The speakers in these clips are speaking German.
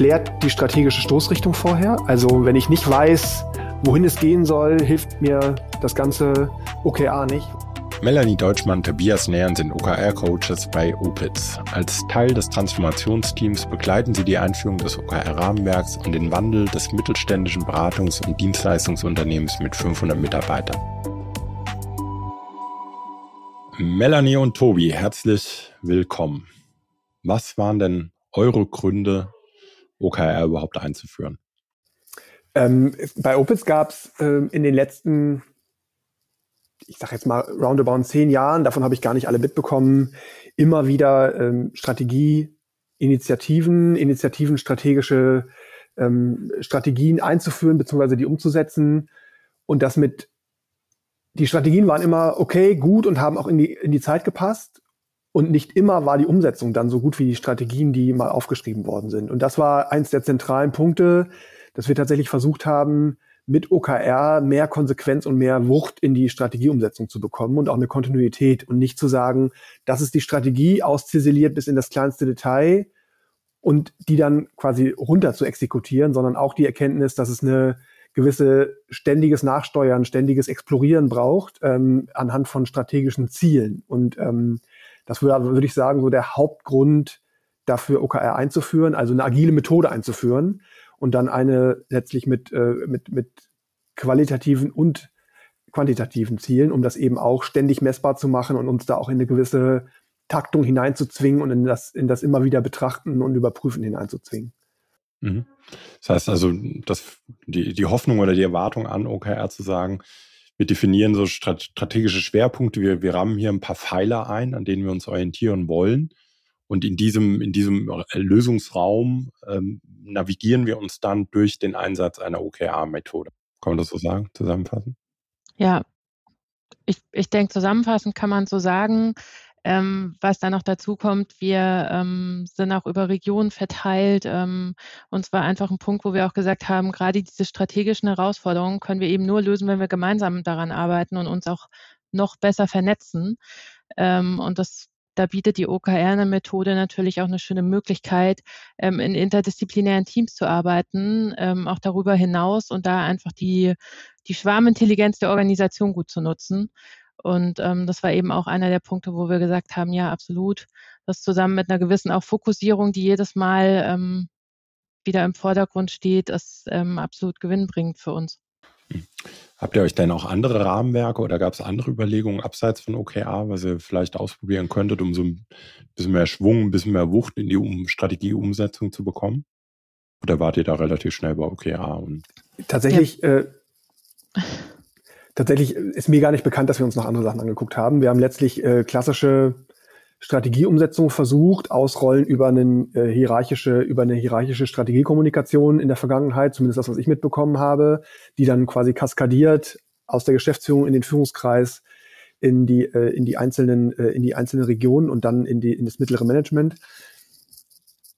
klärt die strategische Stoßrichtung vorher. Also wenn ich nicht weiß, wohin es gehen soll, hilft mir das ganze OKR nicht. Melanie Deutschmann, Tobias Nähern sind OKR-Coaches bei Opitz. Als Teil des Transformationsteams begleiten sie die Einführung des OKR-Rahmenwerks und den Wandel des mittelständischen Beratungs- und Dienstleistungsunternehmens mit 500 Mitarbeitern. Melanie und Tobi, herzlich willkommen. Was waren denn eure Gründe, OKR überhaupt einzuführen? Ähm, bei Opitz gab es ähm, in den letzten ich sage jetzt mal roundabout zehn Jahren, davon habe ich gar nicht alle mitbekommen, immer wieder ähm, Strategieinitiativen, Initiativen, strategische ähm, Strategien einzuführen beziehungsweise die umzusetzen und das mit die Strategien waren immer okay, gut und haben auch in die, in die Zeit gepasst. Und nicht immer war die Umsetzung dann so gut wie die Strategien, die mal aufgeschrieben worden sind. Und das war eins der zentralen Punkte, dass wir tatsächlich versucht haben, mit OKR mehr Konsequenz und mehr Wucht in die Strategieumsetzung zu bekommen und auch eine Kontinuität und nicht zu sagen, das ist die Strategie ausziseliert bis in das kleinste Detail und die dann quasi runter zu exekutieren, sondern auch die Erkenntnis, dass es eine gewisse ständiges Nachsteuern, ständiges Explorieren braucht ähm, anhand von strategischen Zielen. Und ähm, das würde, würde ich sagen, so der Hauptgrund dafür, OKR einzuführen, also eine agile Methode einzuführen und dann eine letztlich mit, äh, mit, mit qualitativen und quantitativen Zielen, um das eben auch ständig messbar zu machen und uns da auch in eine gewisse Taktung hineinzuzwingen und in das, in das immer wieder betrachten und überprüfen hineinzuzwingen. Mhm. Das heißt also, dass die, die Hoffnung oder die Erwartung an OKR zu sagen, wir definieren so strategische Schwerpunkte, wir, wir rammen hier ein paar Pfeiler ein, an denen wir uns orientieren wollen und in diesem, in diesem Lösungsraum ähm, navigieren wir uns dann durch den Einsatz einer OKR-Methode. Kann man das so sagen, zusammenfassen? Ja, ich, ich denke, zusammenfassend kann man so sagen, ähm, was da noch dazu kommt, wir ähm, sind auch über Regionen verteilt. Ähm, und zwar einfach ein Punkt, wo wir auch gesagt haben, gerade diese strategischen Herausforderungen können wir eben nur lösen, wenn wir gemeinsam daran arbeiten und uns auch noch besser vernetzen. Ähm, und das da bietet die OKR-Methode natürlich auch eine schöne Möglichkeit, ähm, in interdisziplinären Teams zu arbeiten, ähm, auch darüber hinaus und da einfach die, die Schwarmintelligenz der Organisation gut zu nutzen. Und ähm, das war eben auch einer der Punkte, wo wir gesagt haben, ja, absolut, das zusammen mit einer gewissen auch Fokussierung, die jedes Mal ähm, wieder im Vordergrund steht, ist ähm, absolut gewinnbringend für uns. Hm. Habt ihr euch denn auch andere Rahmenwerke oder gab es andere Überlegungen abseits von OKR, was ihr vielleicht ausprobieren könntet, um so ein bisschen mehr Schwung, ein bisschen mehr Wucht in die um Strategieumsetzung zu bekommen? Oder wart ihr da relativ schnell bei OKR? Und tatsächlich, ja. äh, tatsächlich ist mir gar nicht bekannt, dass wir uns noch andere Sachen angeguckt haben. Wir haben letztlich äh, klassische Strategieumsetzung versucht, ausrollen über, einen, äh, hierarchische, über eine hierarchische Strategiekommunikation in der Vergangenheit, zumindest das, was ich mitbekommen habe, die dann quasi kaskadiert aus der Geschäftsführung in den Führungskreis in die, äh, in die einzelnen, äh, in die einzelnen Regionen und dann in die, in das mittlere Management.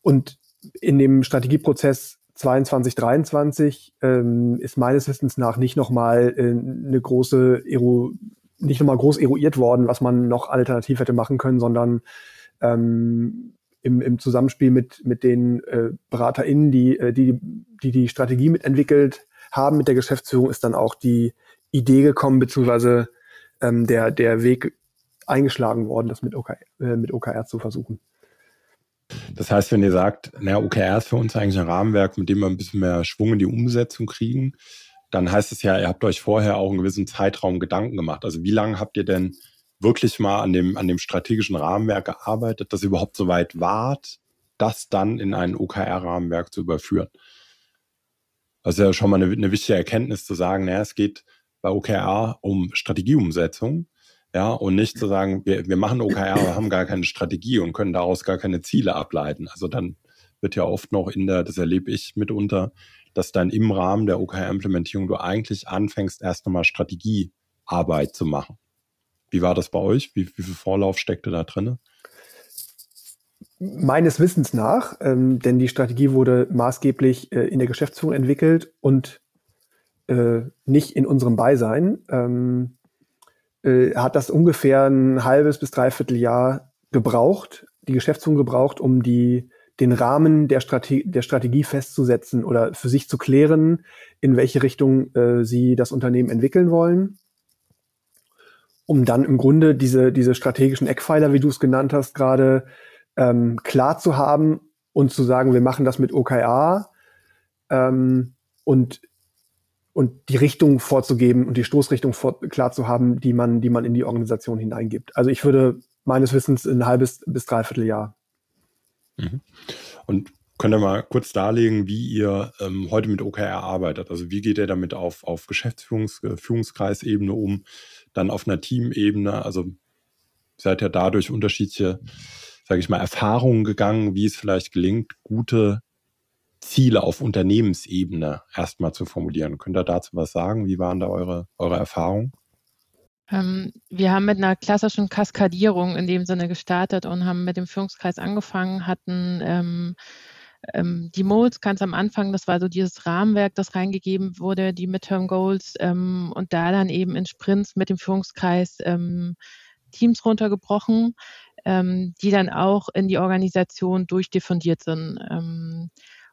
Und in dem Strategieprozess 22, 23 ähm, ist meines Wissens nach nicht nochmal äh, eine große Ero nicht nochmal groß eruiert worden, was man noch alternativ hätte machen können, sondern ähm, im, im Zusammenspiel mit, mit den äh, BeraterInnen, die, äh, die, die die Strategie mitentwickelt haben mit der Geschäftsführung, ist dann auch die Idee gekommen, beziehungsweise ähm, der, der Weg eingeschlagen worden, das mit OKR, äh, mit OKR zu versuchen. Das heißt, wenn ihr sagt, naja, OKR ist für uns eigentlich ein Rahmenwerk, mit dem wir ein bisschen mehr Schwung in die Umsetzung kriegen, dann heißt es ja, ihr habt euch vorher auch einen gewissen Zeitraum Gedanken gemacht. Also wie lange habt ihr denn wirklich mal an dem, an dem strategischen Rahmenwerk gearbeitet, dass ihr überhaupt so weit wart, das dann in ein OKR-Rahmenwerk zu überführen? Also ja schon mal eine, eine wichtige Erkenntnis zu sagen, naja, es geht bei OKR um Strategieumsetzung, ja, und nicht zu sagen, wir, wir machen OKR, aber haben gar keine Strategie und können daraus gar keine Ziele ableiten. Also dann wird ja oft noch in der, das erlebe ich mitunter, dass dann im Rahmen der OKR-Implementierung du eigentlich anfängst, erst nochmal Strategiearbeit zu machen. Wie war das bei euch? Wie, wie viel Vorlauf steckte da drin? Meines Wissens nach, ähm, denn die Strategie wurde maßgeblich äh, in der Geschäftsführung entwickelt und äh, nicht in unserem Beisein, ähm, äh, hat das ungefähr ein halbes bis dreiviertel Jahr gebraucht, die Geschäftsführung gebraucht, um die den Rahmen der, Strate der Strategie festzusetzen oder für sich zu klären, in welche Richtung äh, sie das Unternehmen entwickeln wollen, um dann im Grunde diese, diese strategischen Eckpfeiler, wie du es genannt hast, gerade ähm, klar zu haben und zu sagen, wir machen das mit OKR ähm, und und die Richtung vorzugeben und die Stoßrichtung vor, klar zu haben, die man, die man in die Organisation hineingibt. Also ich würde meines Wissens ein halbes bis dreiviertel Jahr. Mhm. Und könnt ihr mal kurz darlegen, wie ihr ähm, heute mit OKR arbeitet? Also wie geht ihr damit auf, auf Geschäftsführungskreisebene um, dann auf einer Teamebene? Also seid ihr dadurch unterschiedliche, sage ich mal, Erfahrungen gegangen, wie es vielleicht gelingt, gute Ziele auf Unternehmensebene erstmal zu formulieren. Könnt ihr dazu was sagen? Wie waren da eure, eure Erfahrungen? Ähm, wir haben mit einer klassischen Kaskadierung in dem Sinne gestartet und haben mit dem Führungskreis angefangen, hatten ähm, ähm, die Modes ganz am Anfang, das war so dieses Rahmenwerk, das reingegeben wurde, die Midterm Goals ähm, und da dann eben in Sprints mit dem Führungskreis ähm, Teams runtergebrochen, ähm, die dann auch in die Organisation durchdiffundiert sind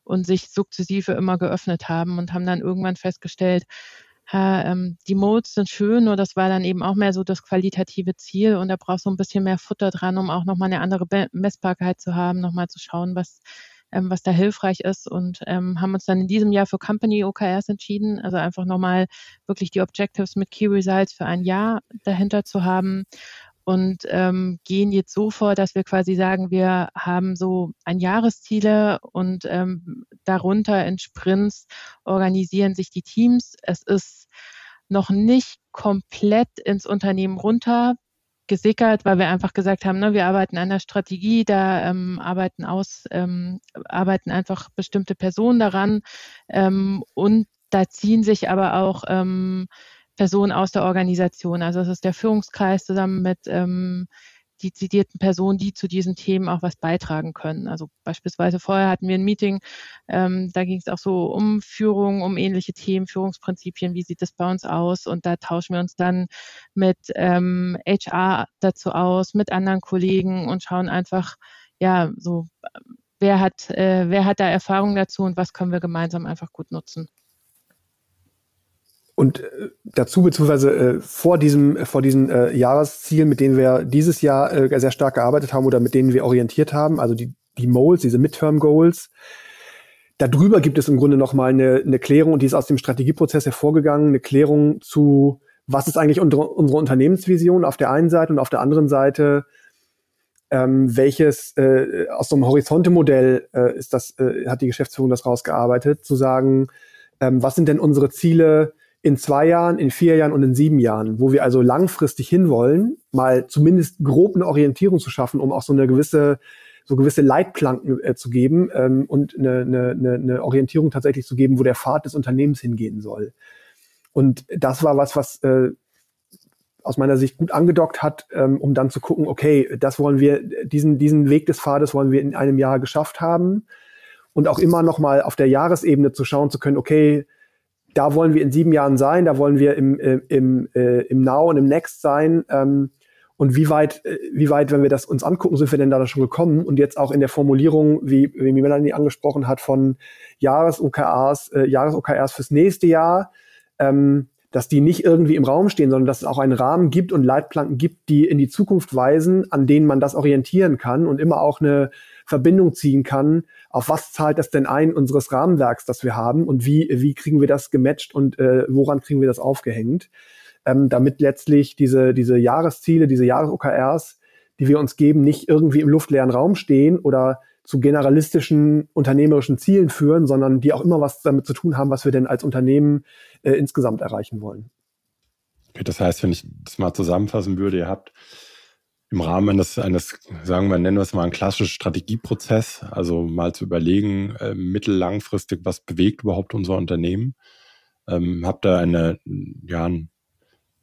und sich sukzessive immer geöffnet haben und haben dann irgendwann festgestellt, ha, ähm, die Modes sind schön, nur das war dann eben auch mehr so das qualitative Ziel und da brauchst du ein bisschen mehr Futter dran, um auch nochmal eine andere Be Messbarkeit zu haben, nochmal zu schauen, was, ähm, was da hilfreich ist und ähm, haben uns dann in diesem Jahr für Company OKRs entschieden, also einfach nochmal wirklich die Objectives mit Key Results für ein Jahr dahinter zu haben und ähm, gehen jetzt so vor, dass wir quasi sagen, wir haben so ein Jahresziele und ähm, darunter in Sprints organisieren sich die Teams. Es ist noch nicht komplett ins Unternehmen runter gesickert, weil wir einfach gesagt haben, ne, wir arbeiten an der Strategie, da ähm, arbeiten aus, ähm, arbeiten einfach bestimmte Personen daran ähm, und da ziehen sich aber auch ähm, Personen aus der Organisation. Also es ist der Führungskreis zusammen mit ähm, dezidierten Personen, die zu diesen Themen auch was beitragen können. Also beispielsweise vorher hatten wir ein Meeting, ähm, da ging es auch so um Führung, um ähnliche Themen, Führungsprinzipien, wie sieht das bei uns aus? Und da tauschen wir uns dann mit ähm, HR dazu aus, mit anderen Kollegen und schauen einfach, ja, so wer hat, äh, wer hat da Erfahrung dazu und was können wir gemeinsam einfach gut nutzen. Und äh, dazu, beziehungsweise äh, vor diesem, vor diesen äh, Jahreszielen, mit denen wir dieses Jahr äh, sehr stark gearbeitet haben oder mit denen wir orientiert haben, also die, die Moles, diese Midterm Goals, darüber gibt es im Grunde nochmal eine, eine Klärung, und die ist aus dem Strategieprozess hervorgegangen, eine Klärung zu, was ist eigentlich unsere, unsere Unternehmensvision auf der einen Seite und auf der anderen Seite, ähm, welches äh, aus so einem Horizonte-Modell äh, ist das, äh, hat die Geschäftsführung das rausgearbeitet, zu sagen, ähm, was sind denn unsere Ziele, in zwei Jahren, in vier Jahren und in sieben Jahren, wo wir also langfristig hinwollen, mal zumindest grob eine Orientierung zu schaffen, um auch so eine gewisse so gewisse Leitplanken äh, zu geben ähm, und eine, eine, eine Orientierung tatsächlich zu geben, wo der Pfad des Unternehmens hingehen soll. Und das war was, was äh, aus meiner Sicht gut angedockt hat, ähm, um dann zu gucken, okay, das wollen wir, diesen, diesen Weg des Pfades wollen wir in einem Jahr geschafft haben. Und auch immer noch mal auf der Jahresebene zu schauen zu können, okay, da wollen wir in sieben Jahren sein, da wollen wir im, äh, im, äh, im Now und im Next sein. Ähm, und wie weit, äh, wie weit, wenn wir das uns angucken, sind wir denn da schon gekommen? Und jetzt auch in der Formulierung, wie, wie Melanie angesprochen hat, von Jahres-OKRs, äh, Jahres-OKRs fürs nächste Jahr, ähm, dass die nicht irgendwie im Raum stehen, sondern dass es auch einen Rahmen gibt und Leitplanken gibt, die in die Zukunft weisen, an denen man das orientieren kann und immer auch eine Verbindung ziehen kann, auf was zahlt das denn ein unseres Rahmenwerks, das wir haben und wie, wie kriegen wir das gematcht und äh, woran kriegen wir das aufgehängt, ähm, damit letztlich diese, diese Jahresziele, diese Jahres-OKRs, die wir uns geben, nicht irgendwie im luftleeren Raum stehen oder zu generalistischen unternehmerischen Zielen führen, sondern die auch immer was damit zu tun haben, was wir denn als Unternehmen äh, insgesamt erreichen wollen. Okay, das heißt, wenn ich das mal zusammenfassen würde, ihr habt im Rahmen eines, eines, sagen wir, nennen wir es mal einen klassischen Strategieprozess, also mal zu überlegen, äh, mittellangfristig, was bewegt überhaupt unser Unternehmen. Ähm, habt da eine, ja,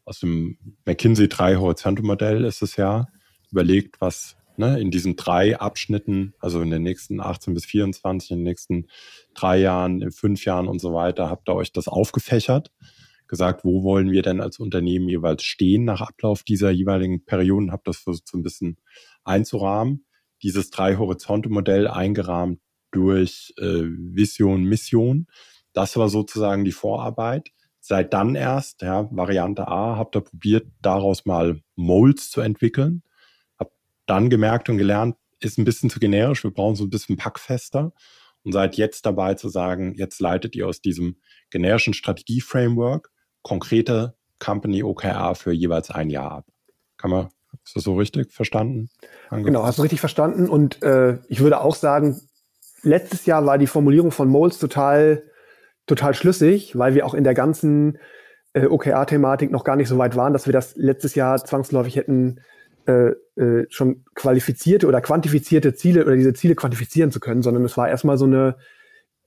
aus dem McKinsey 3 Horizonte Modell ist es ja, überlegt, was ne, in diesen drei Abschnitten, also in den nächsten 18 bis 24, in den nächsten drei Jahren, in fünf Jahren und so weiter, habt ihr euch das aufgefächert gesagt, wo wollen wir denn als Unternehmen jeweils stehen nach Ablauf dieser jeweiligen Perioden, habe das versucht so ein bisschen einzurahmen. dieses Drei-Horizonte-Modell eingerahmt durch äh, Vision, Mission. Das war sozusagen die Vorarbeit. Seit dann erst, ja, Variante A, habt ihr probiert, daraus mal Molds zu entwickeln. Hab dann gemerkt und gelernt, ist ein bisschen zu generisch, wir brauchen so ein bisschen packfester und seid jetzt dabei zu sagen, jetzt leitet ihr aus diesem generischen Strategie-Framework konkrete Company OKR für jeweils ein Jahr ab. Kann man, ist das so richtig verstanden? Genau, hast du richtig verstanden. Und äh, ich würde auch sagen, letztes Jahr war die Formulierung von Moles total, total schlüssig, weil wir auch in der ganzen äh, OKR-Thematik noch gar nicht so weit waren, dass wir das letztes Jahr zwangsläufig hätten äh, äh, schon qualifizierte oder quantifizierte Ziele oder diese Ziele quantifizieren zu können, sondern es war erstmal so eine,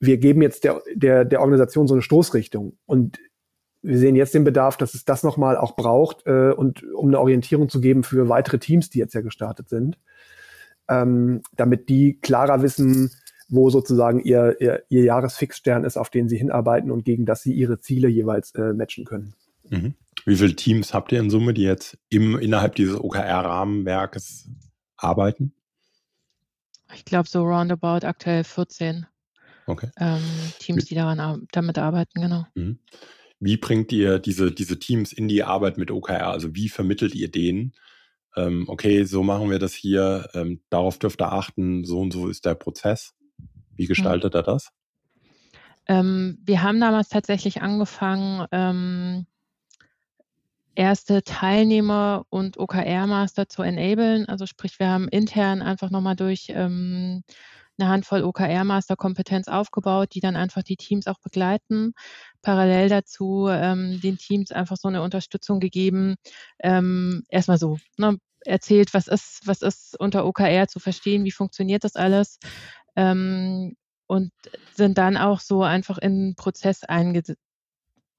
wir geben jetzt der, der, der Organisation so eine Stoßrichtung. Und wir sehen jetzt den Bedarf, dass es das nochmal auch braucht äh, und um eine Orientierung zu geben für weitere Teams, die jetzt ja gestartet sind, ähm, damit die klarer wissen, wo sozusagen ihr, ihr, ihr Jahresfixstern ist, auf den sie hinarbeiten und gegen das sie ihre Ziele jeweils äh, matchen können. Mhm. Wie viele Teams habt ihr in Summe, die jetzt im, innerhalb dieses OKR-Rahmenwerkes arbeiten? Ich glaube so roundabout aktuell 14 okay. ähm, Teams, die daran, damit arbeiten, genau. Mhm. Wie bringt ihr diese, diese Teams in die Arbeit mit OKR? Also wie vermittelt ihr denen? Ähm, okay, so machen wir das hier, ähm, darauf dürft ihr achten, so und so ist der Prozess. Wie mhm. gestaltet mhm. er das? Ähm, wir haben damals tatsächlich angefangen, ähm, erste Teilnehmer und OKR-Master zu enablen. Also sprich, wir haben intern einfach nochmal durch ähm, eine Handvoll OKR-Master-Kompetenz aufgebaut, die dann einfach die Teams auch begleiten. Parallel dazu ähm, den Teams einfach so eine Unterstützung gegeben. Ähm, erstmal so, ne, erzählt, was ist, was ist unter OKR zu verstehen, wie funktioniert das alles. Ähm, und sind dann auch so einfach in den Prozess eingesetzt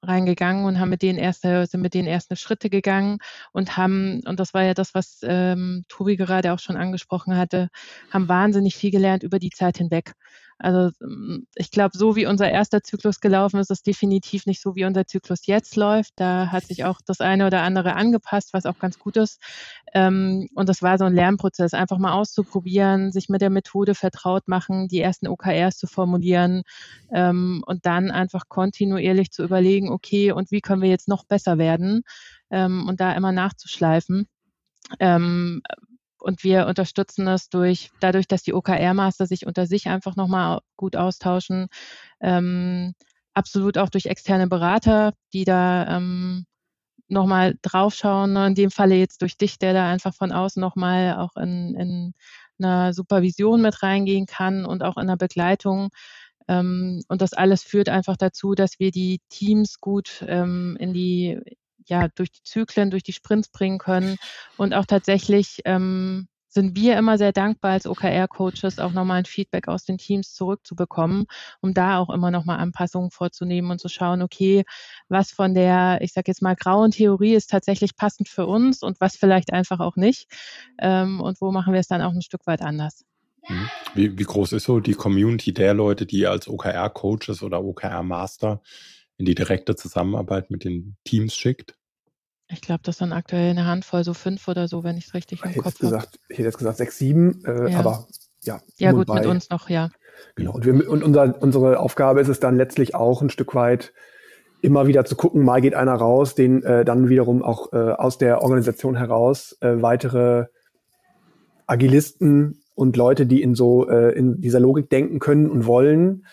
reingegangen und haben mit denen erste, sind mit denen erste Schritte gegangen und haben, und das war ja das, was ähm, Tobi gerade auch schon angesprochen hatte, haben wahnsinnig viel gelernt über die Zeit hinweg. Also ähm, ich glaube, so wie unser erster Zyklus gelaufen ist, ist definitiv nicht so, wie unser Zyklus jetzt läuft. Da hat sich auch das eine oder andere angepasst, was auch ganz gut ist. Ähm, und das war so ein Lernprozess, einfach mal auszuprobieren, sich mit der Methode vertraut machen, die ersten OKRs zu formulieren ähm, und dann einfach kontinuierlich zu überlegen, okay, und wie können wir jetzt noch besser werden und da immer nachzuschleifen. Ähm, und wir unterstützen das durch, dadurch, dass die OKR-Master sich unter sich einfach nochmal gut austauschen, ähm, absolut auch durch externe Berater, die da ähm, nochmal draufschauen. Ne? In dem Falle jetzt durch dich, der da einfach von außen nochmal auch in, in einer Supervision mit reingehen kann und auch in der Begleitung. Ähm, und das alles führt einfach dazu, dass wir die Teams gut ähm, in die ja, durch die Zyklen, durch die Sprints bringen können. Und auch tatsächlich ähm, sind wir immer sehr dankbar als OKR-Coaches, auch nochmal ein Feedback aus den Teams zurückzubekommen, um da auch immer nochmal Anpassungen vorzunehmen und zu schauen, okay, was von der, ich sage jetzt mal, grauen Theorie ist tatsächlich passend für uns und was vielleicht einfach auch nicht. Ähm, und wo machen wir es dann auch ein Stück weit anders. Mhm. Wie, wie groß ist so die Community der Leute, die als OKR-Coaches oder OKR-Master in die direkte Zusammenarbeit mit den Teams schickt? Ich glaube, das sind aktuell eine Handvoll, so fünf oder so, wenn ich es richtig im Kopf habe. Ich hätte jetzt gesagt sechs, sieben, äh, ja. aber ja. Ja, gut, bei. mit uns noch, ja. Genau. Und, wir, und unser, unsere Aufgabe ist es dann letztlich auch ein Stück weit, immer wieder zu gucken, mal geht einer raus, den äh, dann wiederum auch äh, aus der Organisation heraus äh, weitere Agilisten und Leute, die in so äh, in dieser Logik denken können und wollen,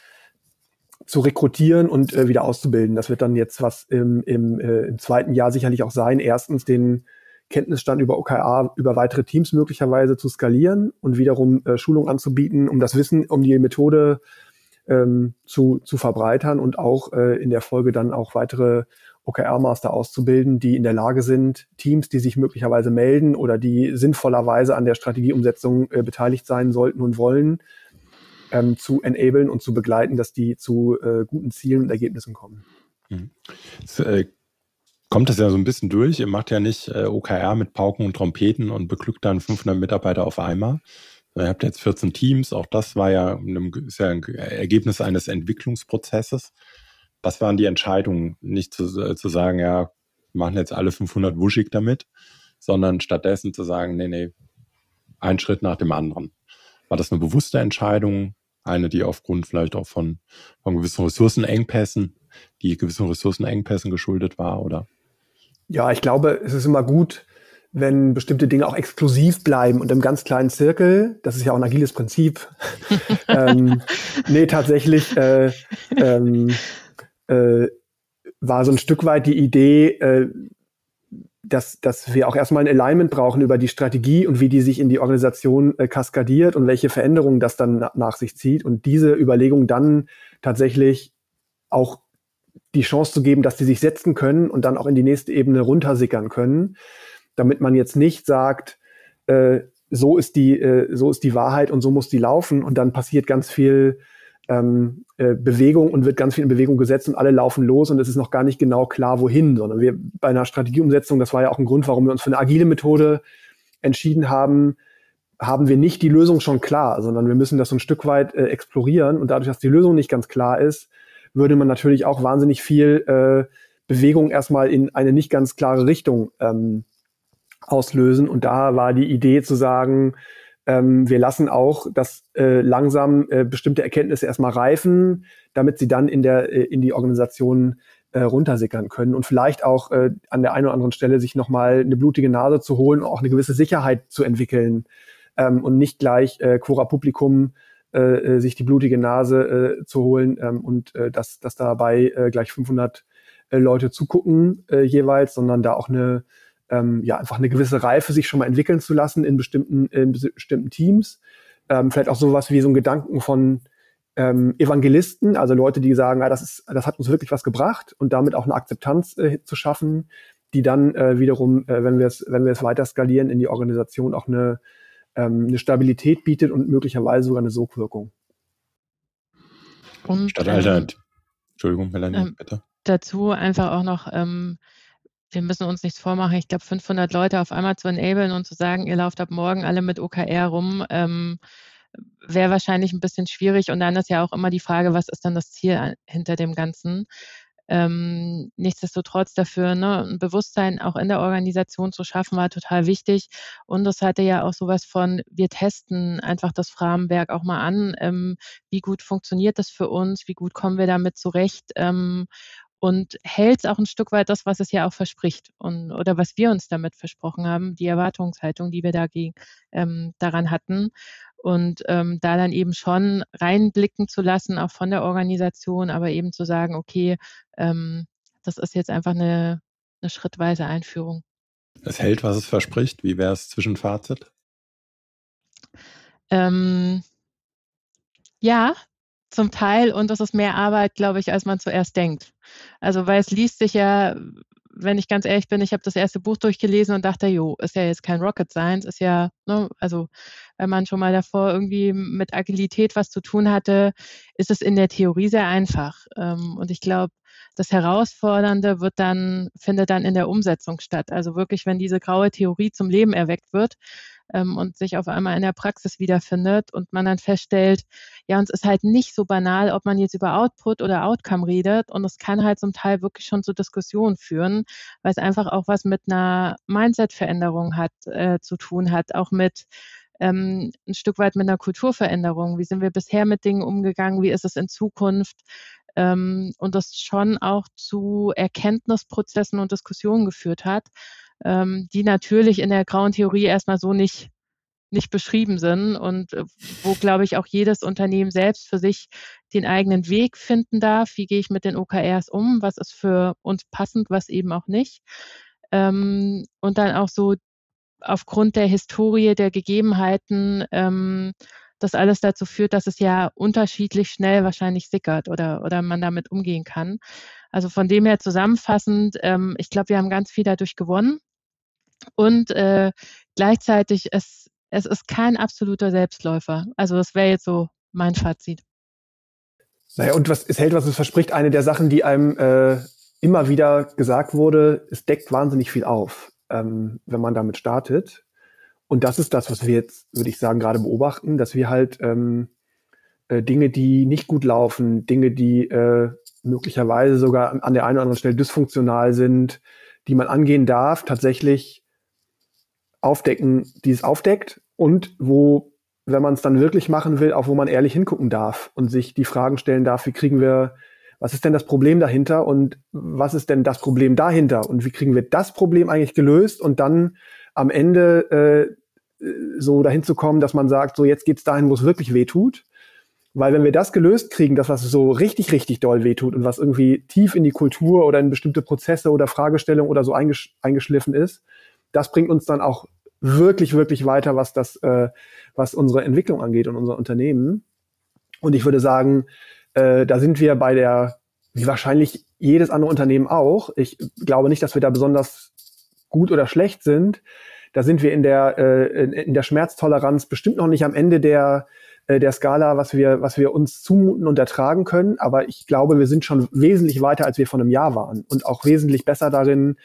zu rekrutieren und äh, wieder auszubilden. Das wird dann jetzt was im, im, äh, im zweiten Jahr sicherlich auch sein. Erstens den Kenntnisstand über OKR über weitere Teams möglicherweise zu skalieren und wiederum äh, Schulung anzubieten, um das Wissen, um die Methode ähm, zu, zu verbreitern und auch äh, in der Folge dann auch weitere OKR-Master auszubilden, die in der Lage sind, Teams, die sich möglicherweise melden oder die sinnvollerweise an der Strategieumsetzung äh, beteiligt sein sollten und wollen, ähm, zu enablen und zu begleiten, dass die zu äh, guten Zielen und Ergebnissen kommen. Mhm. Das, äh, kommt das ja so ein bisschen durch. Ihr macht ja nicht äh, OKR mit Pauken und Trompeten und beglückt dann 500 Mitarbeiter auf einmal. Ihr habt jetzt 14 Teams. Auch das war ja, ein, ist ja ein Ergebnis eines Entwicklungsprozesses. Was waren die Entscheidungen? Nicht zu, äh, zu sagen, ja, machen jetzt alle 500 wuschig damit, sondern stattdessen zu sagen, nee, nee, ein Schritt nach dem anderen. War das eine bewusste Entscheidung? Eine, die aufgrund vielleicht auch von, von gewissen Ressourcenengpässen, die gewissen Ressourcenengpässen geschuldet war, oder? Ja, ich glaube, es ist immer gut, wenn bestimmte Dinge auch exklusiv bleiben und im ganz kleinen Zirkel, das ist ja auch ein agiles Prinzip. ähm, nee, tatsächlich äh, ähm, äh, war so ein Stück weit die Idee, äh, dass, dass wir auch erstmal ein Alignment brauchen über die Strategie und wie die sich in die Organisation äh, kaskadiert und welche Veränderungen das dann na nach sich zieht und diese Überlegung dann tatsächlich auch die Chance zu geben, dass die sich setzen können und dann auch in die nächste Ebene runtersickern können, damit man jetzt nicht sagt, äh, so ist die äh, so ist die Wahrheit und so muss die laufen und dann passiert ganz viel ähm, äh, Bewegung und wird ganz viel in Bewegung gesetzt und alle laufen los und es ist noch gar nicht genau klar, wohin, sondern wir bei einer Strategieumsetzung, das war ja auch ein Grund, warum wir uns für eine agile Methode entschieden haben, haben wir nicht die Lösung schon klar, sondern wir müssen das so ein Stück weit äh, explorieren und dadurch, dass die Lösung nicht ganz klar ist, würde man natürlich auch wahnsinnig viel äh, Bewegung erstmal in eine nicht ganz klare Richtung ähm, auslösen. Und da war die Idee zu sagen, ähm, wir lassen auch das äh, langsam äh, bestimmte Erkenntnisse erstmal reifen, damit sie dann in der äh, in die Organisation äh, runtersickern können und vielleicht auch äh, an der einen oder anderen Stelle sich nochmal eine blutige Nase zu holen, auch eine gewisse Sicherheit zu entwickeln ähm, und nicht gleich äh, Quora Publikum äh, äh sich die blutige Nase äh, zu holen ähm, und äh, dass, dass dabei äh, gleich 500 äh, Leute zugucken äh, jeweils, sondern da auch eine ähm, ja einfach eine gewisse Reife sich schon mal entwickeln zu lassen in bestimmten, in bestimmten Teams. Ähm, vielleicht auch sowas wie so ein Gedanken von ähm, Evangelisten, also Leute, die sagen, ah, das ist, das hat uns wirklich was gebracht und damit auch eine Akzeptanz äh, zu schaffen, die dann äh, wiederum, äh, wenn wir es, wenn wir es weiter skalieren in die Organisation, auch eine, ähm, eine Stabilität bietet und möglicherweise sogar eine Sogwirkung. Und, Statt ähm, Entschuldigung, Melanie, ähm, bitte. Dazu einfach auch noch ähm, wir müssen uns nichts vormachen. Ich glaube, 500 Leute auf einmal zu enablen und zu sagen, ihr lauft ab morgen alle mit OKR rum, ähm, wäre wahrscheinlich ein bisschen schwierig. Und dann ist ja auch immer die Frage, was ist dann das Ziel hinter dem Ganzen? Ähm, nichtsdestotrotz dafür ne, ein Bewusstsein auch in der Organisation zu schaffen, war total wichtig. Und das hatte ja auch sowas von, wir testen einfach das Rahmenwerk auch mal an. Ähm, wie gut funktioniert das für uns? Wie gut kommen wir damit zurecht? Ähm, und hält auch ein Stück weit das, was es ja auch verspricht und oder was wir uns damit versprochen haben, die Erwartungshaltung, die wir dagegen ähm, daran hatten. Und ähm, da dann eben schon reinblicken zu lassen, auch von der Organisation, aber eben zu sagen, okay, ähm, das ist jetzt einfach eine, eine schrittweise Einführung. Es hält, was es verspricht. Wie wäre es Zwischenfazit? Ähm, ja, zum Teil und das ist mehr Arbeit, glaube ich, als man zuerst denkt. Also weil es liest sich ja, wenn ich ganz ehrlich bin, ich habe das erste Buch durchgelesen und dachte, jo, ist ja jetzt kein Rocket Science, ist ja, ne, also wenn man schon mal davor irgendwie mit Agilität was zu tun hatte, ist es in der Theorie sehr einfach. Ähm, und ich glaube, das Herausfordernde wird dann, findet dann in der Umsetzung statt. Also wirklich, wenn diese graue Theorie zum Leben erweckt wird, ähm, und sich auf einmal in der Praxis wiederfindet und man dann feststellt, ja, uns ist halt nicht so banal, ob man jetzt über Output oder Outcome redet und es kann halt zum Teil wirklich schon zu Diskussionen führen, weil es einfach auch was mit einer Mindset-Veränderung hat, äh, zu tun hat, auch mit ähm, ein Stück weit mit einer Kulturveränderung. Wie sind wir bisher mit Dingen umgegangen? Wie ist es in Zukunft? Ähm, und das schon auch zu Erkenntnisprozessen und Diskussionen geführt hat ähm, die natürlich in der grauen Theorie erstmal so nicht nicht beschrieben sind und äh, wo, glaube ich, auch jedes Unternehmen selbst für sich den eigenen Weg finden darf. Wie gehe ich mit den OKRs um? Was ist für uns passend, was eben auch nicht? Ähm, und dann auch so aufgrund der Historie, der Gegebenheiten, ähm, das alles dazu führt, dass es ja unterschiedlich schnell wahrscheinlich sickert oder, oder man damit umgehen kann. Also von dem her zusammenfassend, ähm, ich glaube, wir haben ganz viel dadurch gewonnen. Und äh, gleichzeitig, es, es ist kein absoluter Selbstläufer. Also das wäre jetzt so mein Fazit. Naja, und was es hält, was es verspricht, eine der Sachen, die einem äh, immer wieder gesagt wurde, es deckt wahnsinnig viel auf, ähm, wenn man damit startet. Und das ist das, was wir jetzt, würde ich sagen, gerade beobachten, dass wir halt ähm, äh, Dinge, die nicht gut laufen, Dinge, die äh, möglicherweise sogar an der einen oder anderen Stelle dysfunktional sind, die man angehen darf, tatsächlich aufdecken, die es aufdeckt und wo wenn man es dann wirklich machen will, auch wo man ehrlich hingucken darf und sich die Fragen stellen darf, wie kriegen wir, was ist denn das Problem dahinter und was ist denn das Problem dahinter und wie kriegen wir das Problem eigentlich gelöst und dann am Ende äh, so dahin zu kommen, dass man sagt, so jetzt geht's dahin, wo es wirklich weh tut. Weil wenn wir das gelöst kriegen, das, was so richtig, richtig doll wehtut und was irgendwie tief in die Kultur oder in bestimmte Prozesse oder Fragestellungen oder so eingesch eingeschliffen ist, das bringt uns dann auch wirklich, wirklich weiter, was das, äh, was unsere Entwicklung angeht und unser Unternehmen. Und ich würde sagen, äh, da sind wir bei der, wie wahrscheinlich jedes andere Unternehmen auch. Ich glaube nicht, dass wir da besonders gut oder schlecht sind. Da sind wir in der, äh, in, in der Schmerztoleranz bestimmt noch nicht am Ende der, äh, der Skala, was wir, was wir uns zumuten und ertragen können. Aber ich glaube, wir sind schon wesentlich weiter, als wir vor einem Jahr waren und auch wesentlich besser darin,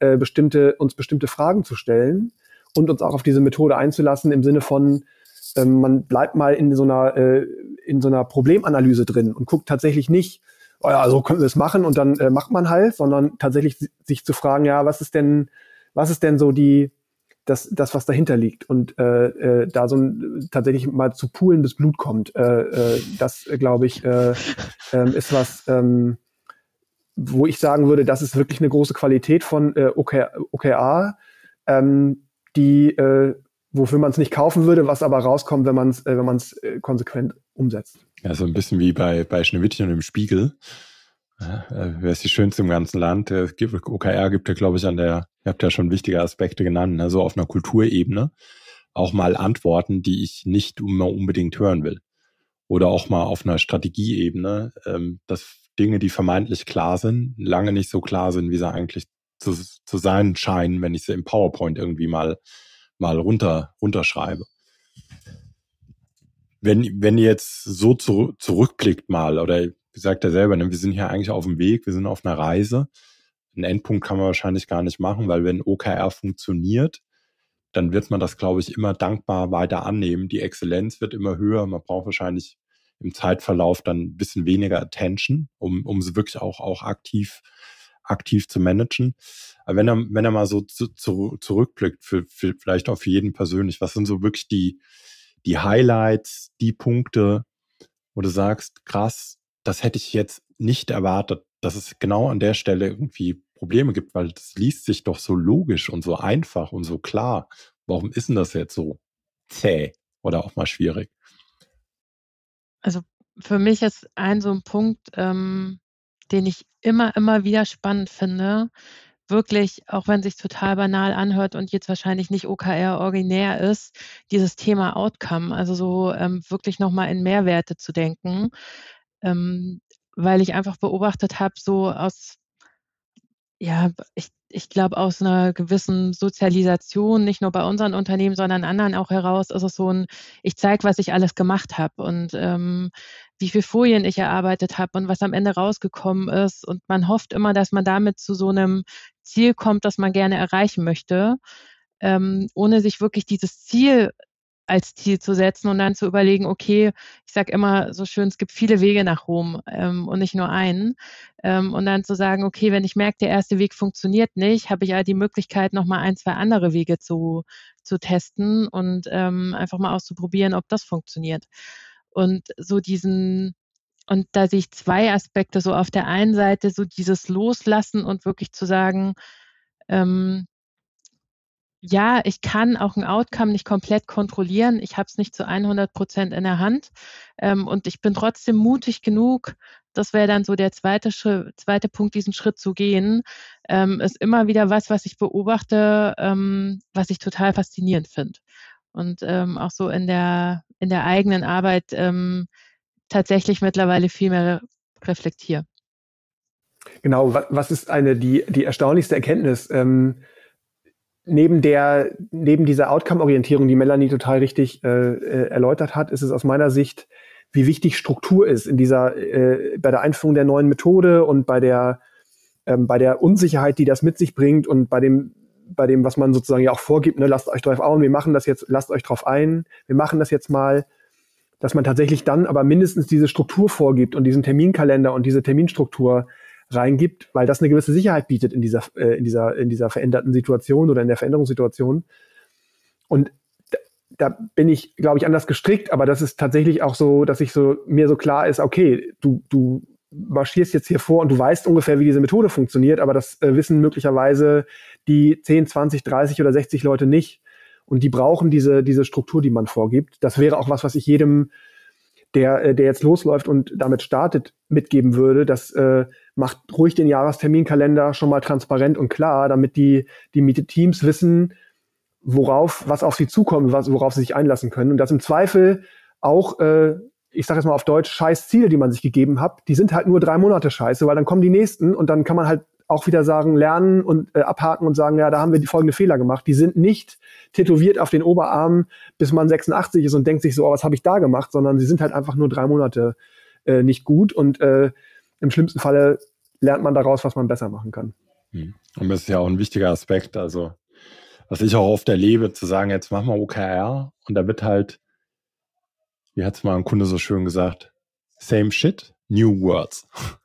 äh, bestimmte, uns bestimmte Fragen zu stellen und uns auch auf diese Methode einzulassen im Sinne von, ähm, man bleibt mal in so einer, äh, in so einer Problemanalyse drin und guckt tatsächlich nicht, oh ja, so können wir es machen und dann äh, macht man halt, sondern tatsächlich sich zu fragen, ja, was ist denn, was ist denn so die, das, das was dahinter liegt? Und äh, äh, da so ein, tatsächlich mal zu Poolen bis Blut kommt, äh, äh, das äh, glaube ich äh, äh, ist was, ähm, wo ich sagen würde, das ist wirklich eine große Qualität von äh, OKR, OKR ähm, die, äh, wofür man es nicht kaufen würde, was aber rauskommt, wenn man es äh, wenn man es äh, konsequent umsetzt. Ja, so ein bisschen wie bei, bei Schneewittchen im Spiegel. Ja, äh, wer ist die schönste im ganzen Land? Der OKR gibt ja, glaube ich, an der, ihr habt ja schon wichtige Aspekte genannt, ne, so auf einer Kulturebene auch mal Antworten, die ich nicht immer unbedingt hören will. Oder auch mal auf einer Strategieebene, ähm, dass Dinge, die vermeintlich klar sind, lange nicht so klar sind, wie sie eigentlich zu, zu sein scheinen, wenn ich sie im PowerPoint irgendwie mal, mal runter, runterschreibe. Wenn, wenn ihr jetzt so zu, zurückblickt mal, oder wie sagt er selber, ne, wir sind hier eigentlich auf dem Weg, wir sind auf einer Reise. Einen Endpunkt kann man wahrscheinlich gar nicht machen, weil wenn OKR funktioniert, dann wird man das, glaube ich, immer dankbar weiter annehmen. Die Exzellenz wird immer höher. Man braucht wahrscheinlich im Zeitverlauf dann ein bisschen weniger Attention, um, um sie wirklich auch, auch aktiv aktiv zu managen. Aber wenn er, wenn er mal so zu, zu, zurückblickt, für, für, vielleicht auch für jeden persönlich, was sind so wirklich die, die Highlights, die Punkte, wo du sagst, krass, das hätte ich jetzt nicht erwartet, dass es genau an der Stelle irgendwie Probleme gibt, weil das liest sich doch so logisch und so einfach und so klar. Warum ist denn das jetzt so zäh oder auch mal schwierig? Also für mich ist ein so ein Punkt, ähm, den ich immer, immer wieder spannend finde. Wirklich, auch wenn sich total banal anhört und jetzt wahrscheinlich nicht OKR originär ist, dieses Thema Outcome, also so ähm, wirklich nochmal in Mehrwerte zu denken, ähm, weil ich einfach beobachtet habe, so aus ja, ich, ich glaube, aus einer gewissen Sozialisation, nicht nur bei unseren Unternehmen, sondern anderen auch heraus, ist es so ein, ich zeige, was ich alles gemacht habe und ähm, wie viel Folien ich erarbeitet habe und was am Ende rausgekommen ist. Und man hofft immer, dass man damit zu so einem Ziel kommt, das man gerne erreichen möchte, ähm, ohne sich wirklich dieses Ziel als Ziel zu setzen und dann zu überlegen, okay, ich sage immer so schön, es gibt viele Wege nach Rom ähm, und nicht nur einen. Ähm, und dann zu sagen, okay, wenn ich merke, der erste Weg funktioniert nicht, habe ich ja die Möglichkeit, nochmal ein, zwei andere Wege zu, zu testen und ähm, einfach mal auszuprobieren, ob das funktioniert. Und so diesen, und da sehe ich zwei Aspekte. So auf der einen Seite so dieses Loslassen und wirklich zu sagen, ähm, ja, ich kann auch ein Outcome nicht komplett kontrollieren. Ich habe es nicht zu 100 Prozent in der Hand. Ähm, und ich bin trotzdem mutig genug, das wäre dann so der zweite, zweite Punkt, diesen Schritt zu gehen, ähm, ist immer wieder was, was ich beobachte, ähm, was ich total faszinierend finde. Und ähm, auch so in der, in der eigenen Arbeit ähm, tatsächlich mittlerweile viel mehr reflektiere. Genau, was ist eine, die, die erstaunlichste Erkenntnis? Ähm, neben der, neben dieser Outcome-Orientierung, die Melanie total richtig äh, äh, erläutert hat, ist es aus meiner Sicht, wie wichtig Struktur ist in dieser, äh, bei der Einführung der neuen Methode und bei der, ähm, bei der Unsicherheit, die das mit sich bringt und bei dem, bei dem, was man sozusagen ja auch vorgibt, ne, lasst euch drauf ein, wir machen das jetzt, lasst euch drauf ein, wir machen das jetzt mal, dass man tatsächlich dann aber mindestens diese Struktur vorgibt und diesen Terminkalender und diese Terminstruktur reingibt, weil das eine gewisse Sicherheit bietet in dieser, äh, in dieser, in dieser veränderten Situation oder in der Veränderungssituation. Und da bin ich, glaube ich, anders gestrickt, aber das ist tatsächlich auch so, dass ich so mir so klar ist, okay, du, du marschierst jetzt hier vor und du weißt ungefähr, wie diese Methode funktioniert, aber das äh, wissen möglicherweise die 10, 20, 30 oder 60 Leute nicht. Und die brauchen diese, diese Struktur, die man vorgibt. Das wäre auch was, was ich jedem, der, äh, der jetzt losläuft und damit startet, mitgeben würde. Das äh, macht ruhig den Jahresterminkalender schon mal transparent und klar, damit die, die Teams wissen, worauf, was auf sie zukommt, was, worauf sie sich einlassen können. Und das im Zweifel auch äh, ich sage jetzt mal auf Deutsch, scheiß Ziele, die man sich gegeben hat, die sind halt nur drei Monate scheiße, weil dann kommen die nächsten und dann kann man halt auch wieder sagen, lernen und äh, abhaken und sagen, ja, da haben wir die folgende Fehler gemacht. Die sind nicht tätowiert auf den Oberarm, bis man 86 ist und denkt sich so, oh, was habe ich da gemacht, sondern sie sind halt einfach nur drei Monate äh, nicht gut und äh, im schlimmsten Falle lernt man daraus, was man besser machen kann. Hm. Und das ist ja auch ein wichtiger Aspekt, also was ich auch oft erlebe, zu sagen, jetzt machen wir OKR und da wird halt wie hat es mal ein Kunde so schön gesagt, same shit, new words.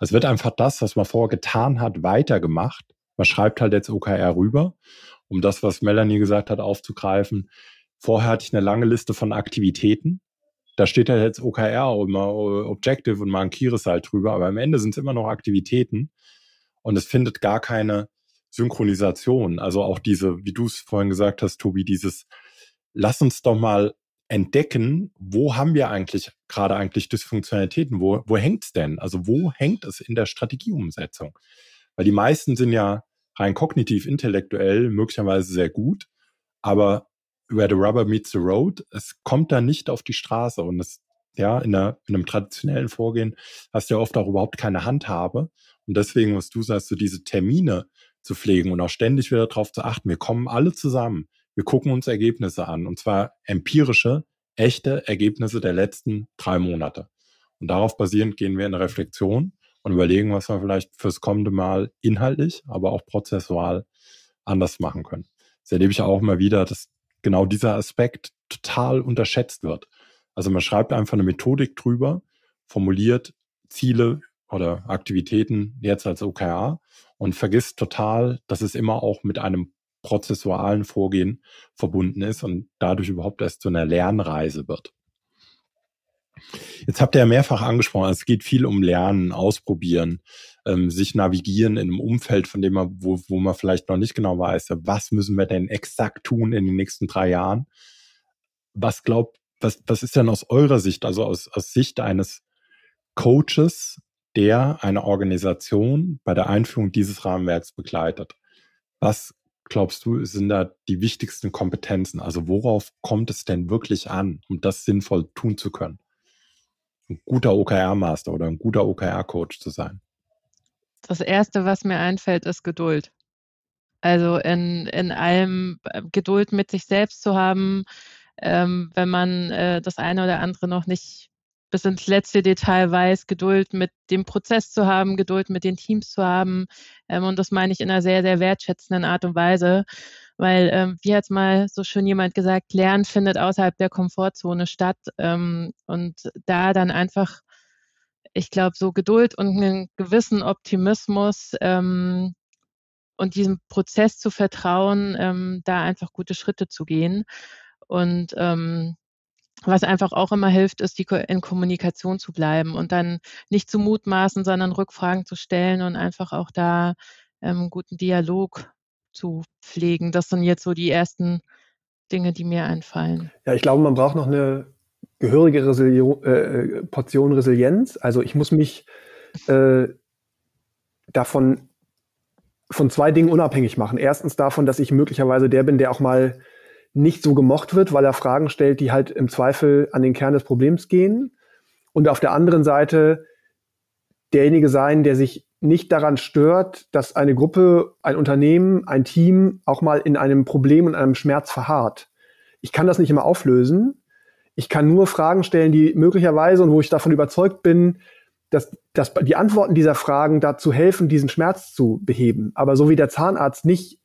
Es wird einfach das, was man vorher getan hat, weitergemacht. Man schreibt halt jetzt OKR rüber, um das, was Melanie gesagt hat, aufzugreifen. Vorher hatte ich eine lange Liste von Aktivitäten. Da steht halt jetzt OKR immer Objective und markiere es halt drüber, aber am Ende sind es immer noch Aktivitäten und es findet gar keine Synchronisation. Also auch diese, wie du es vorhin gesagt hast, Tobi, dieses, lass uns doch mal entdecken, wo haben wir eigentlich gerade eigentlich Dysfunktionalitäten? Wo, wo hängt es denn? Also wo hängt es in der Strategieumsetzung? Weil die meisten sind ja rein kognitiv, intellektuell möglicherweise sehr gut, aber where the rubber meets the road, es kommt da nicht auf die Straße. Und es, ja, in, einer, in einem traditionellen Vorgehen hast du ja oft auch überhaupt keine Handhabe. Und deswegen, was du sagst, so diese Termine zu pflegen und auch ständig wieder darauf zu achten, wir kommen alle zusammen. Wir gucken uns Ergebnisse an. Und zwar empirische, echte Ergebnisse der letzten drei Monate. Und darauf basierend gehen wir in eine Reflexion und überlegen, was wir vielleicht fürs kommende Mal inhaltlich, aber auch prozessual anders machen können. Das erlebe ich auch immer wieder, dass genau dieser Aspekt total unterschätzt wird. Also man schreibt einfach eine Methodik drüber, formuliert Ziele oder Aktivitäten jetzt als OKR und vergisst total, dass es immer auch mit einem prozessualen Vorgehen verbunden ist und dadurch überhaupt erst zu einer Lernreise wird. Jetzt habt ihr ja mehrfach angesprochen, es geht viel um Lernen, Ausprobieren, ähm, sich navigieren in einem Umfeld, von dem man, wo, wo man vielleicht noch nicht genau weiß, was müssen wir denn exakt tun in den nächsten drei Jahren. Was glaubt, was, was ist denn aus eurer Sicht, also aus, aus Sicht eines Coaches, der eine Organisation bei der Einführung dieses Rahmenwerks begleitet? Was glaubst du, sind da die wichtigsten Kompetenzen? Also worauf kommt es denn wirklich an, um das sinnvoll tun zu können? Ein guter OKR-Master oder ein guter OKR-Coach zu sein? Das Erste, was mir einfällt, ist Geduld. Also in, in allem äh, Geduld mit sich selbst zu haben, ähm, wenn man äh, das eine oder andere noch nicht bis ins letzte Detail weiß, Geduld mit dem Prozess zu haben, Geduld mit den Teams zu haben. Ähm, und das meine ich in einer sehr, sehr wertschätzenden Art und Weise. Weil, ähm, wie hat mal so schön jemand gesagt, Lernen findet außerhalb der Komfortzone statt. Ähm, und da dann einfach, ich glaube, so Geduld und einen gewissen Optimismus ähm, und diesem Prozess zu vertrauen, ähm, da einfach gute Schritte zu gehen. Und ähm, was einfach auch immer hilft, ist, die in Kommunikation zu bleiben und dann nicht zu mutmaßen, sondern Rückfragen zu stellen und einfach auch da ähm, guten Dialog zu pflegen. Das sind jetzt so die ersten Dinge, die mir einfallen. Ja, ich glaube, man braucht noch eine gehörige Resilio äh, Portion Resilienz. Also ich muss mich äh, davon von zwei Dingen unabhängig machen. Erstens davon, dass ich möglicherweise der bin, der auch mal nicht so gemocht wird, weil er Fragen stellt, die halt im Zweifel an den Kern des Problems gehen. Und auf der anderen Seite derjenige sein, der sich nicht daran stört, dass eine Gruppe, ein Unternehmen, ein Team auch mal in einem Problem und einem Schmerz verharrt. Ich kann das nicht immer auflösen. Ich kann nur Fragen stellen, die möglicherweise und wo ich davon überzeugt bin, dass, dass die Antworten dieser Fragen dazu helfen, diesen Schmerz zu beheben. Aber so wie der Zahnarzt nicht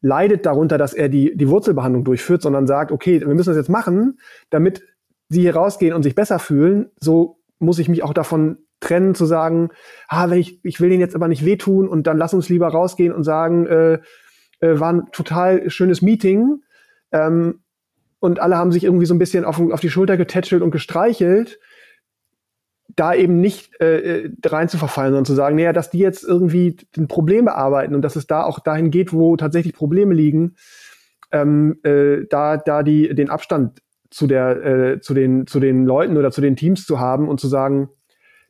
leidet darunter, dass er die, die Wurzelbehandlung durchführt, sondern sagt, okay, wir müssen das jetzt machen, damit sie hier rausgehen und sich besser fühlen. So muss ich mich auch davon trennen, zu sagen, ah, wenn ich, ich will denen jetzt aber nicht wehtun und dann lass uns lieber rausgehen und sagen, äh, äh, war ein total schönes Meeting. Ähm, und alle haben sich irgendwie so ein bisschen auf, auf die Schulter getätschelt und gestreichelt, da eben nicht äh, äh rein zu verfallen, sondern zu sagen, naja, dass die jetzt irgendwie ein Problem bearbeiten und dass es da auch dahin geht, wo tatsächlich Probleme liegen, ähm, äh, da, da die, den Abstand zu der, äh, zu den, zu den Leuten oder zu den Teams zu haben und zu sagen,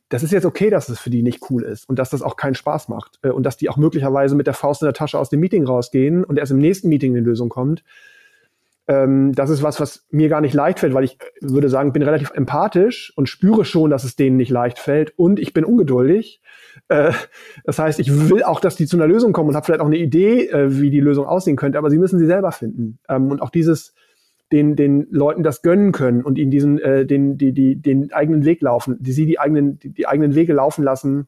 das ist jetzt okay, dass es für die nicht cool ist und dass das auch keinen Spaß macht äh, und dass die auch möglicherweise mit der Faust in der Tasche aus dem Meeting rausgehen und erst im nächsten Meeting eine Lösung kommt. Ähm, das ist was, was mir gar nicht leicht fällt, weil ich würde sagen, bin relativ empathisch und spüre schon, dass es denen nicht leicht fällt und ich bin ungeduldig. Äh, das heißt, ich will auch, dass die zu einer Lösung kommen und habe vielleicht auch eine Idee, äh, wie die Lösung aussehen könnte, aber sie müssen sie selber finden. Ähm, und auch dieses, den, den Leuten das gönnen können und ihnen diesen, äh, den, die, die, den eigenen Weg laufen, die sie die eigenen, die, die eigenen Wege laufen lassen,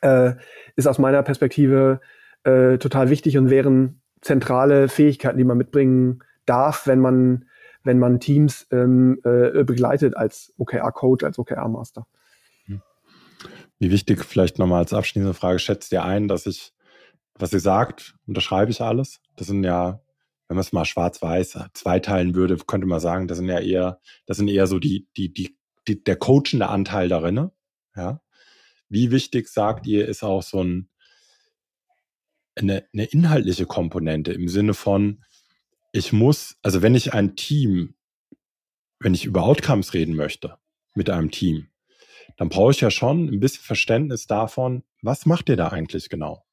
äh, ist aus meiner Perspektive äh, total wichtig und wären zentrale Fähigkeiten, die man mitbringen darf, wenn man, wenn man Teams ähm, äh, begleitet als OKR-Coach, als OKR-Master. Wie wichtig, vielleicht nochmal als abschließende Frage, schätzt ihr ein, dass ich, was ihr sagt, unterschreibe ich alles? Das sind ja, wenn man es mal schwarz-weiß zweiteilen würde, könnte man sagen, das sind ja eher, das sind eher so die, die, die, die der coachende Anteil darin. Ja. Wie wichtig, sagt ihr, ist auch so ein, eine, eine inhaltliche Komponente im Sinne von, ich muss, also wenn ich ein Team, wenn ich über Outcomes reden möchte mit einem Team, dann brauche ich ja schon ein bisschen Verständnis davon, was macht ihr da eigentlich genau?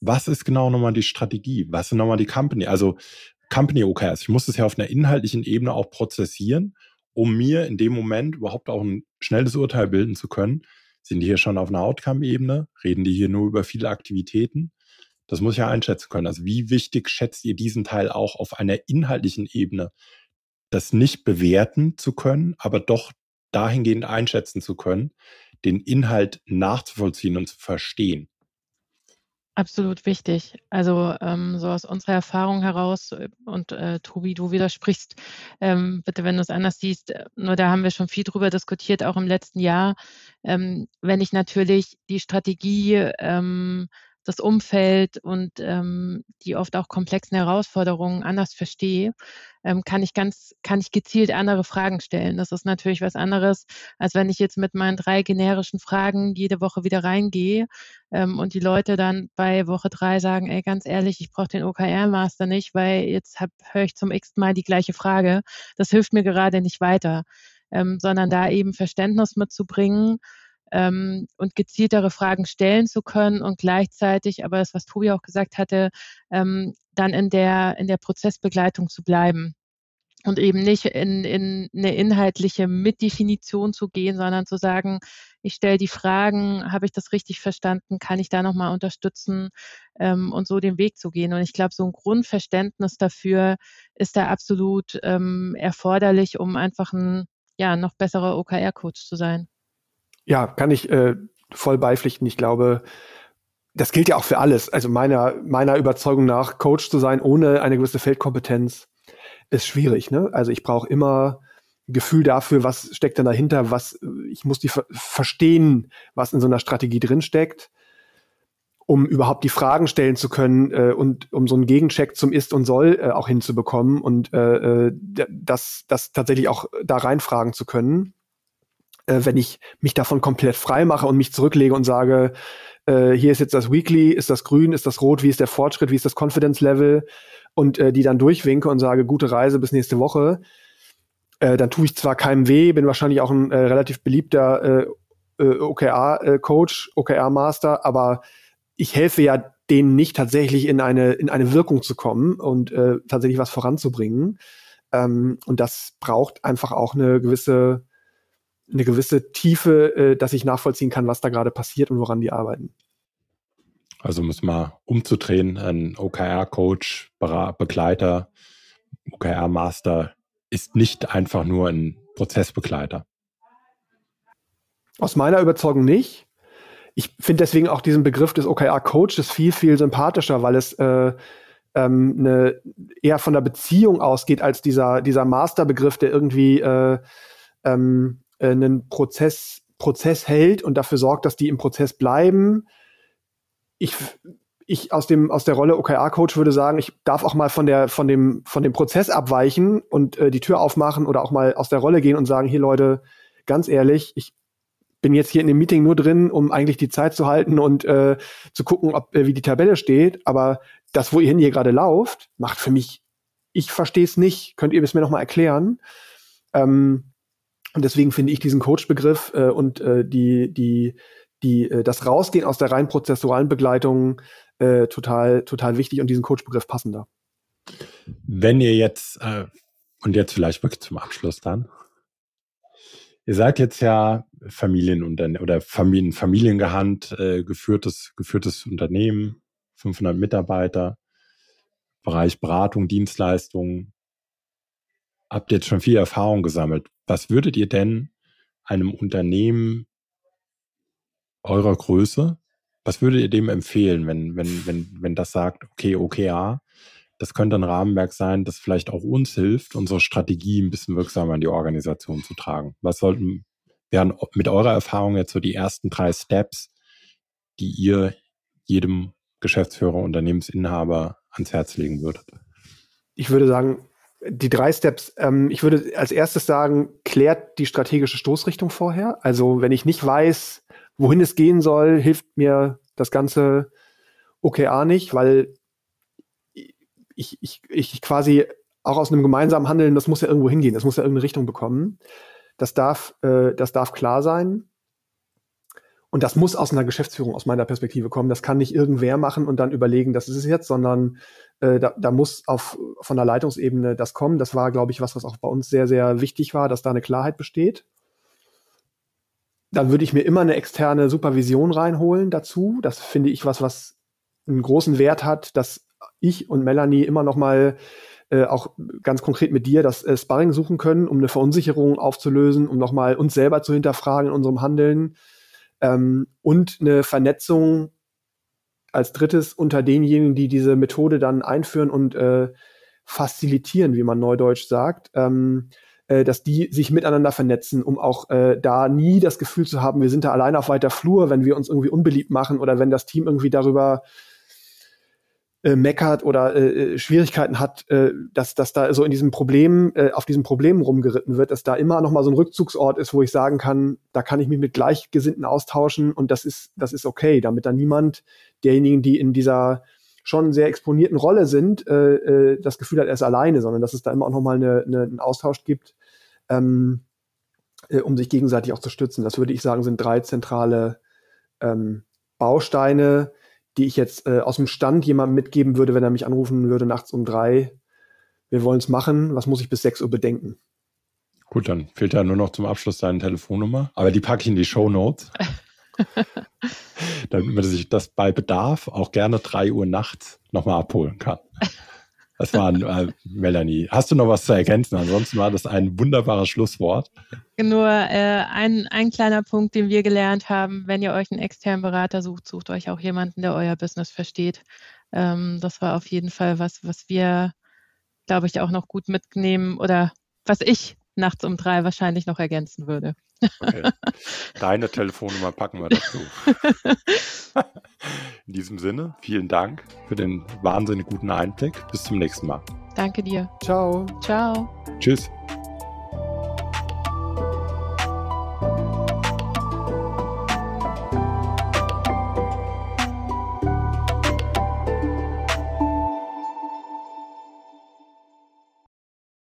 Was ist genau nochmal die Strategie? Was ist nochmal die Company? Also Company OKRs. Ich muss das ja auf einer inhaltlichen Ebene auch prozessieren, um mir in dem Moment überhaupt auch ein schnelles Urteil bilden zu können. Sind die hier schon auf einer Outcome-Ebene? Reden die hier nur über viele Aktivitäten? Das muss ich ja einschätzen können. Also wie wichtig schätzt ihr diesen Teil auch auf einer inhaltlichen Ebene, das nicht bewerten zu können, aber doch dahingehend einschätzen zu können, den Inhalt nachzuvollziehen und zu verstehen? Absolut wichtig. Also ähm, so aus unserer Erfahrung heraus äh, und äh, Tobi, du widersprichst ähm, bitte, wenn du es anders siehst. Äh, nur da haben wir schon viel drüber diskutiert, auch im letzten Jahr. Ähm, wenn ich natürlich die Strategie ähm, das Umfeld und ähm, die oft auch komplexen Herausforderungen anders verstehe, ähm, kann ich ganz, kann ich gezielt andere Fragen stellen. Das ist natürlich was anderes, als wenn ich jetzt mit meinen drei generischen Fragen jede Woche wieder reingehe ähm, und die Leute dann bei Woche drei sagen, ey, ganz ehrlich, ich brauche den OKR-Master nicht, weil jetzt höre ich zum x Mal die gleiche Frage. Das hilft mir gerade nicht weiter, ähm, sondern da eben Verständnis mitzubringen ähm, und gezieltere Fragen stellen zu können und gleichzeitig, aber das, was Tobi auch gesagt hatte, ähm, dann in der, in der Prozessbegleitung zu bleiben und eben nicht in, in eine inhaltliche Mitdefinition zu gehen, sondern zu sagen, ich stelle die Fragen, habe ich das richtig verstanden, kann ich da nochmal unterstützen ähm, und so den Weg zu gehen. Und ich glaube, so ein Grundverständnis dafür ist da absolut ähm, erforderlich, um einfach ein ja, noch besserer OKR-Coach zu sein. Ja, kann ich äh, voll beipflichten. Ich glaube, das gilt ja auch für alles. Also meiner, meiner Überzeugung nach, Coach zu sein ohne eine gewisse Feldkompetenz ist schwierig. Ne? Also ich brauche immer Gefühl dafür, was steckt denn dahinter, was ich muss die ver verstehen, was in so einer Strategie drinsteckt, um überhaupt die Fragen stellen zu können äh, und um so einen Gegencheck zum Ist und Soll äh, auch hinzubekommen und äh, äh das, das tatsächlich auch da reinfragen zu können äh, wenn ich mich davon komplett frei mache und mich zurücklege und sage, äh, hier ist jetzt das Weekly, ist das grün, ist das rot, wie ist der Fortschritt, wie ist das Confidence Level und äh, die dann durchwinke und sage, gute Reise bis nächste Woche, äh, dann tue ich zwar keinem weh, bin wahrscheinlich auch ein äh, relativ beliebter äh, äh OKR-Coach, äh, OKR-Master, aber ich helfe ja denen nicht tatsächlich in eine, in eine Wirkung zu kommen und äh, tatsächlich was voranzubringen. Ähm, und das braucht einfach auch eine gewisse eine gewisse Tiefe, äh, dass ich nachvollziehen kann, was da gerade passiert und woran die arbeiten. Also muss man umzudrehen, ein OKR-Coach, Begleiter, OKR-Master ist nicht einfach nur ein Prozessbegleiter. Aus meiner Überzeugung nicht. Ich finde deswegen auch diesen Begriff des OKR-Coaches viel, viel sympathischer, weil es äh, ähm, eine, eher von der Beziehung ausgeht als dieser, dieser Master-Begriff, der irgendwie äh, ähm, äh, einen Prozess, Prozess hält und dafür sorgt, dass die im Prozess bleiben. Ich, ich aus dem aus der Rolle OKR-Coach würde sagen, ich darf auch mal von der von dem von dem Prozess abweichen und äh, die Tür aufmachen oder auch mal aus der Rolle gehen und sagen, hier Leute, ganz ehrlich, ich bin jetzt hier in dem Meeting nur drin, um eigentlich die Zeit zu halten und äh, zu gucken, ob äh, wie die Tabelle steht. Aber das, wo ihr hin hier gerade lauft, macht für mich, ich verstehe es nicht. Könnt ihr es mir noch mal erklären? Ähm, und deswegen finde ich diesen Coach-Begriff äh, und äh, die die die äh, das Rausgehen aus der rein prozessualen Begleitung äh, total, total wichtig und diesen Coach-Begriff passender. Wenn ihr jetzt, äh, und jetzt vielleicht wirklich zum Abschluss dann, ihr seid jetzt ja Familienunternehmen oder Familien, Familiengehand, äh, geführtes, geführtes Unternehmen, 500 Mitarbeiter, Bereich Beratung, Dienstleistungen. Habt jetzt schon viel Erfahrung gesammelt. Was würdet ihr denn einem Unternehmen eurer Größe was würdet ihr dem empfehlen, wenn, wenn, wenn, wenn das sagt, okay, OKA, das könnte ein Rahmenwerk sein, das vielleicht auch uns hilft, unsere Strategie ein bisschen wirksamer in die Organisation zu tragen? Was sollten, wären mit eurer Erfahrung jetzt so die ersten drei Steps, die ihr jedem Geschäftsführer, Unternehmensinhaber ans Herz legen würdet? Ich würde sagen, die drei Steps, ähm, ich würde als erstes sagen, klärt die strategische Stoßrichtung vorher. Also wenn ich nicht weiß, wohin es gehen soll, hilft mir das ganze OKA nicht, weil ich, ich, ich quasi auch aus einem gemeinsamen Handeln, das muss ja irgendwo hingehen, das muss ja irgendeine Richtung bekommen. Das darf, äh, das darf klar sein. Und das muss aus einer Geschäftsführung, aus meiner Perspektive kommen. Das kann nicht irgendwer machen und dann überlegen, das ist es jetzt, sondern äh, da, da muss auf, von der Leitungsebene das kommen. Das war, glaube ich, was, was auch bei uns sehr, sehr wichtig war, dass da eine Klarheit besteht dann würde ich mir immer eine externe Supervision reinholen dazu. Das finde ich was, was einen großen Wert hat, dass ich und Melanie immer noch mal äh, auch ganz konkret mit dir das äh, Sparring suchen können, um eine Verunsicherung aufzulösen, um noch mal uns selber zu hinterfragen in unserem Handeln ähm, und eine Vernetzung als drittes unter denjenigen, die diese Methode dann einführen und äh, facilitieren, wie man neudeutsch sagt. Ähm, äh, dass die sich miteinander vernetzen, um auch äh, da nie das Gefühl zu haben, wir sind da allein auf weiter Flur, wenn wir uns irgendwie unbeliebt machen oder wenn das Team irgendwie darüber äh, meckert oder äh, äh, Schwierigkeiten hat, äh, dass, dass da so in diesem Problem, äh, auf diesem Problem rumgeritten wird, dass da immer noch mal so ein Rückzugsort ist, wo ich sagen kann, da kann ich mich mit Gleichgesinnten austauschen und das ist, das ist okay, damit da niemand derjenigen, die in dieser schon sehr exponierten Rolle sind, äh, äh, das Gefühl hat, er ist alleine, sondern dass es da immer auch nochmal eine, eine, einen Austausch gibt, ähm, äh, um sich gegenseitig auch zu stützen. Das würde ich sagen, sind drei zentrale ähm, Bausteine, die ich jetzt äh, aus dem Stand jemandem mitgeben würde, wenn er mich anrufen würde nachts um drei. Wir wollen es machen. Was muss ich bis sechs Uhr bedenken? Gut, dann fehlt ja nur noch zum Abschluss deine Telefonnummer. Aber die packe ich in die Show Notes. damit man sich das bei Bedarf auch gerne drei Uhr nachts nochmal abholen kann. Das war äh, Melanie. Hast du noch was zu ergänzen? Ansonsten war das ein wunderbares Schlusswort. Nur äh, ein, ein kleiner Punkt, den wir gelernt haben, wenn ihr euch einen externen Berater sucht, sucht euch auch jemanden, der euer Business versteht. Ähm, das war auf jeden Fall was, was wir, glaube ich, auch noch gut mitnehmen oder was ich nachts um drei wahrscheinlich noch ergänzen würde. Okay. Deine Telefonnummer packen wir dazu. In diesem Sinne, vielen Dank für den wahnsinnig guten Einblick. Bis zum nächsten Mal. Danke dir. Ciao. Ciao. Tschüss.